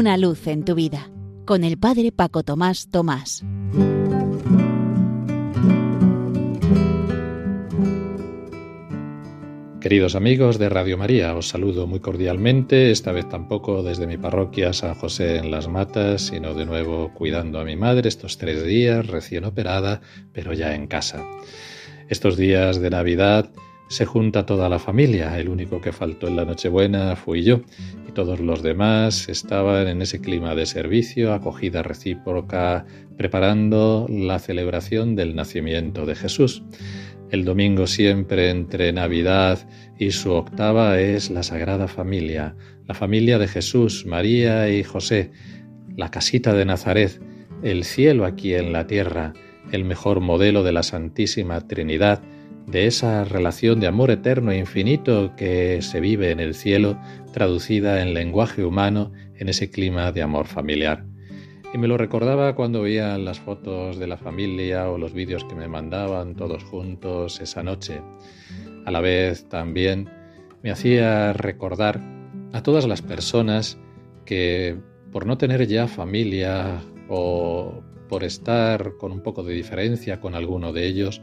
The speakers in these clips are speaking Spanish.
una luz en tu vida, con el Padre Paco Tomás Tomás. Queridos amigos de Radio María, os saludo muy cordialmente, esta vez tampoco desde mi parroquia San José en Las Matas, sino de nuevo cuidando a mi madre estos tres días, recién operada, pero ya en casa. Estos días de Navidad se junta toda la familia, el único que faltó en la Nochebuena fui yo, y todos los demás estaban en ese clima de servicio, acogida recíproca, preparando la celebración del nacimiento de Jesús. El domingo siempre entre Navidad y su octava es la Sagrada Familia, la familia de Jesús, María y José, la casita de Nazaret, el cielo aquí en la tierra, el mejor modelo de la Santísima Trinidad, de esa relación de amor eterno e infinito que se vive en el cielo, traducida en lenguaje humano en ese clima de amor familiar. Y me lo recordaba cuando veía las fotos de la familia o los vídeos que me mandaban todos juntos esa noche. A la vez también me hacía recordar a todas las personas que por no tener ya familia o por estar con un poco de diferencia con alguno de ellos,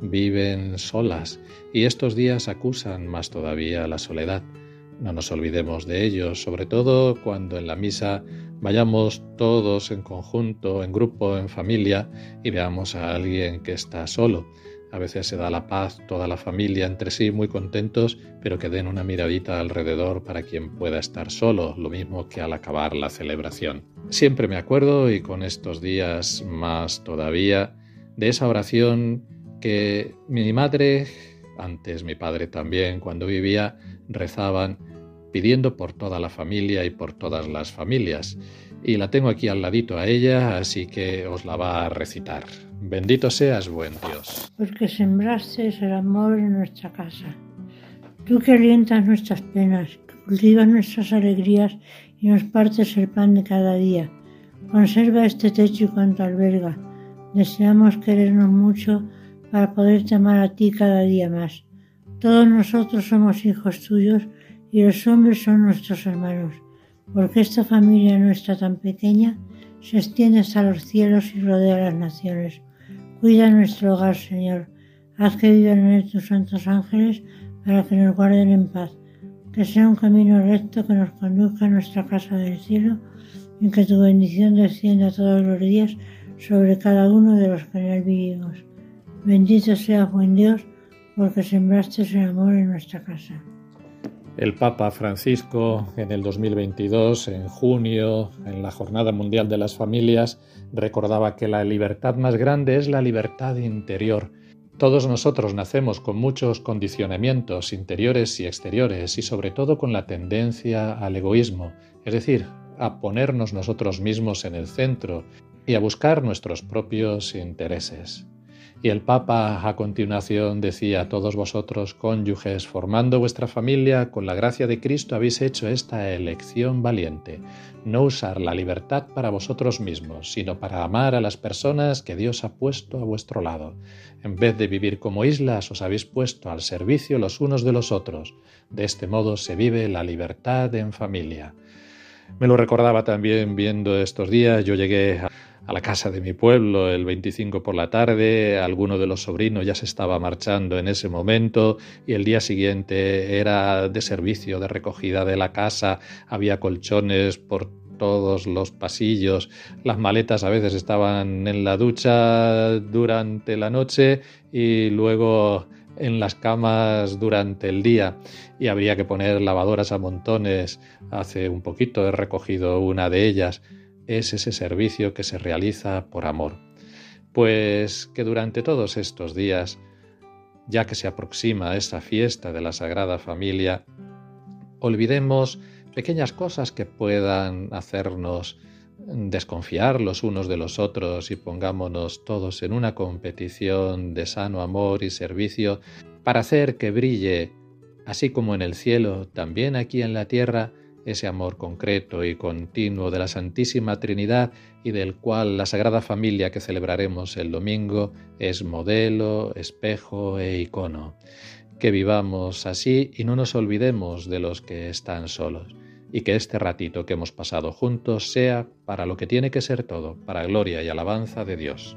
viven solas y estos días acusan más todavía la soledad. No nos olvidemos de ellos, sobre todo cuando en la misa vayamos todos en conjunto, en grupo, en familia y veamos a alguien que está solo. A veces se da la paz toda la familia entre sí muy contentos, pero que den una miradita alrededor para quien pueda estar solo, lo mismo que al acabar la celebración. Siempre me acuerdo, y con estos días más todavía, de esa oración mi madre, antes mi padre también, cuando vivía, rezaban pidiendo por toda la familia y por todas las familias. Y la tengo aquí al ladito a ella, así que os la va a recitar. Bendito seas, buen Dios. Porque sembraste el amor en nuestra casa. Tú que alientas nuestras penas, cultivas nuestras alegrías y nos partes el pan de cada día. Conserva este techo y cuanto alberga. Deseamos querernos mucho para poderte amar a ti cada día más. Todos nosotros somos hijos tuyos y los hombres son nuestros hermanos, porque esta familia nuestra tan pequeña se extiende hasta los cielos y rodea las naciones. Cuida nuestro hogar, Señor. Haz que vivan en él tus santos ángeles para que nos guarden en paz. Que sea un camino recto que nos conduzca a nuestra casa del cielo y que tu bendición descienda todos los días sobre cada uno de los que en él vivimos. Bendito sea buen Dios, porque sembraste el amor en nuestra casa. El Papa Francisco en el 2022, en junio, en la Jornada Mundial de las Familias, recordaba que la libertad más grande es la libertad interior. Todos nosotros nacemos con muchos condicionamientos interiores y exteriores y sobre todo con la tendencia al egoísmo, es decir, a ponernos nosotros mismos en el centro y a buscar nuestros propios intereses. Y el Papa a continuación decía, todos vosotros, cónyuges, formando vuestra familia, con la gracia de Cristo habéis hecho esta elección valiente, no usar la libertad para vosotros mismos, sino para amar a las personas que Dios ha puesto a vuestro lado. En vez de vivir como islas, os habéis puesto al servicio los unos de los otros. De este modo se vive la libertad en familia. Me lo recordaba también viendo estos días, yo llegué a a la casa de mi pueblo el 25 por la tarde, alguno de los sobrinos ya se estaba marchando en ese momento y el día siguiente era de servicio, de recogida de la casa, había colchones por todos los pasillos, las maletas a veces estaban en la ducha durante la noche y luego en las camas durante el día y habría que poner lavadoras a montones. Hace un poquito he recogido una de ellas es ese servicio que se realiza por amor. Pues que durante todos estos días, ya que se aproxima esa fiesta de la Sagrada Familia, olvidemos pequeñas cosas que puedan hacernos desconfiar los unos de los otros y pongámonos todos en una competición de sano amor y servicio para hacer que brille, así como en el cielo, también aquí en la tierra, ese amor concreto y continuo de la Santísima Trinidad y del cual la Sagrada Familia que celebraremos el domingo es modelo, espejo e icono. Que vivamos así y no nos olvidemos de los que están solos. y que este ratito que hemos pasado juntos sea para lo que tiene que ser todo, para gloria y alabanza de Dios.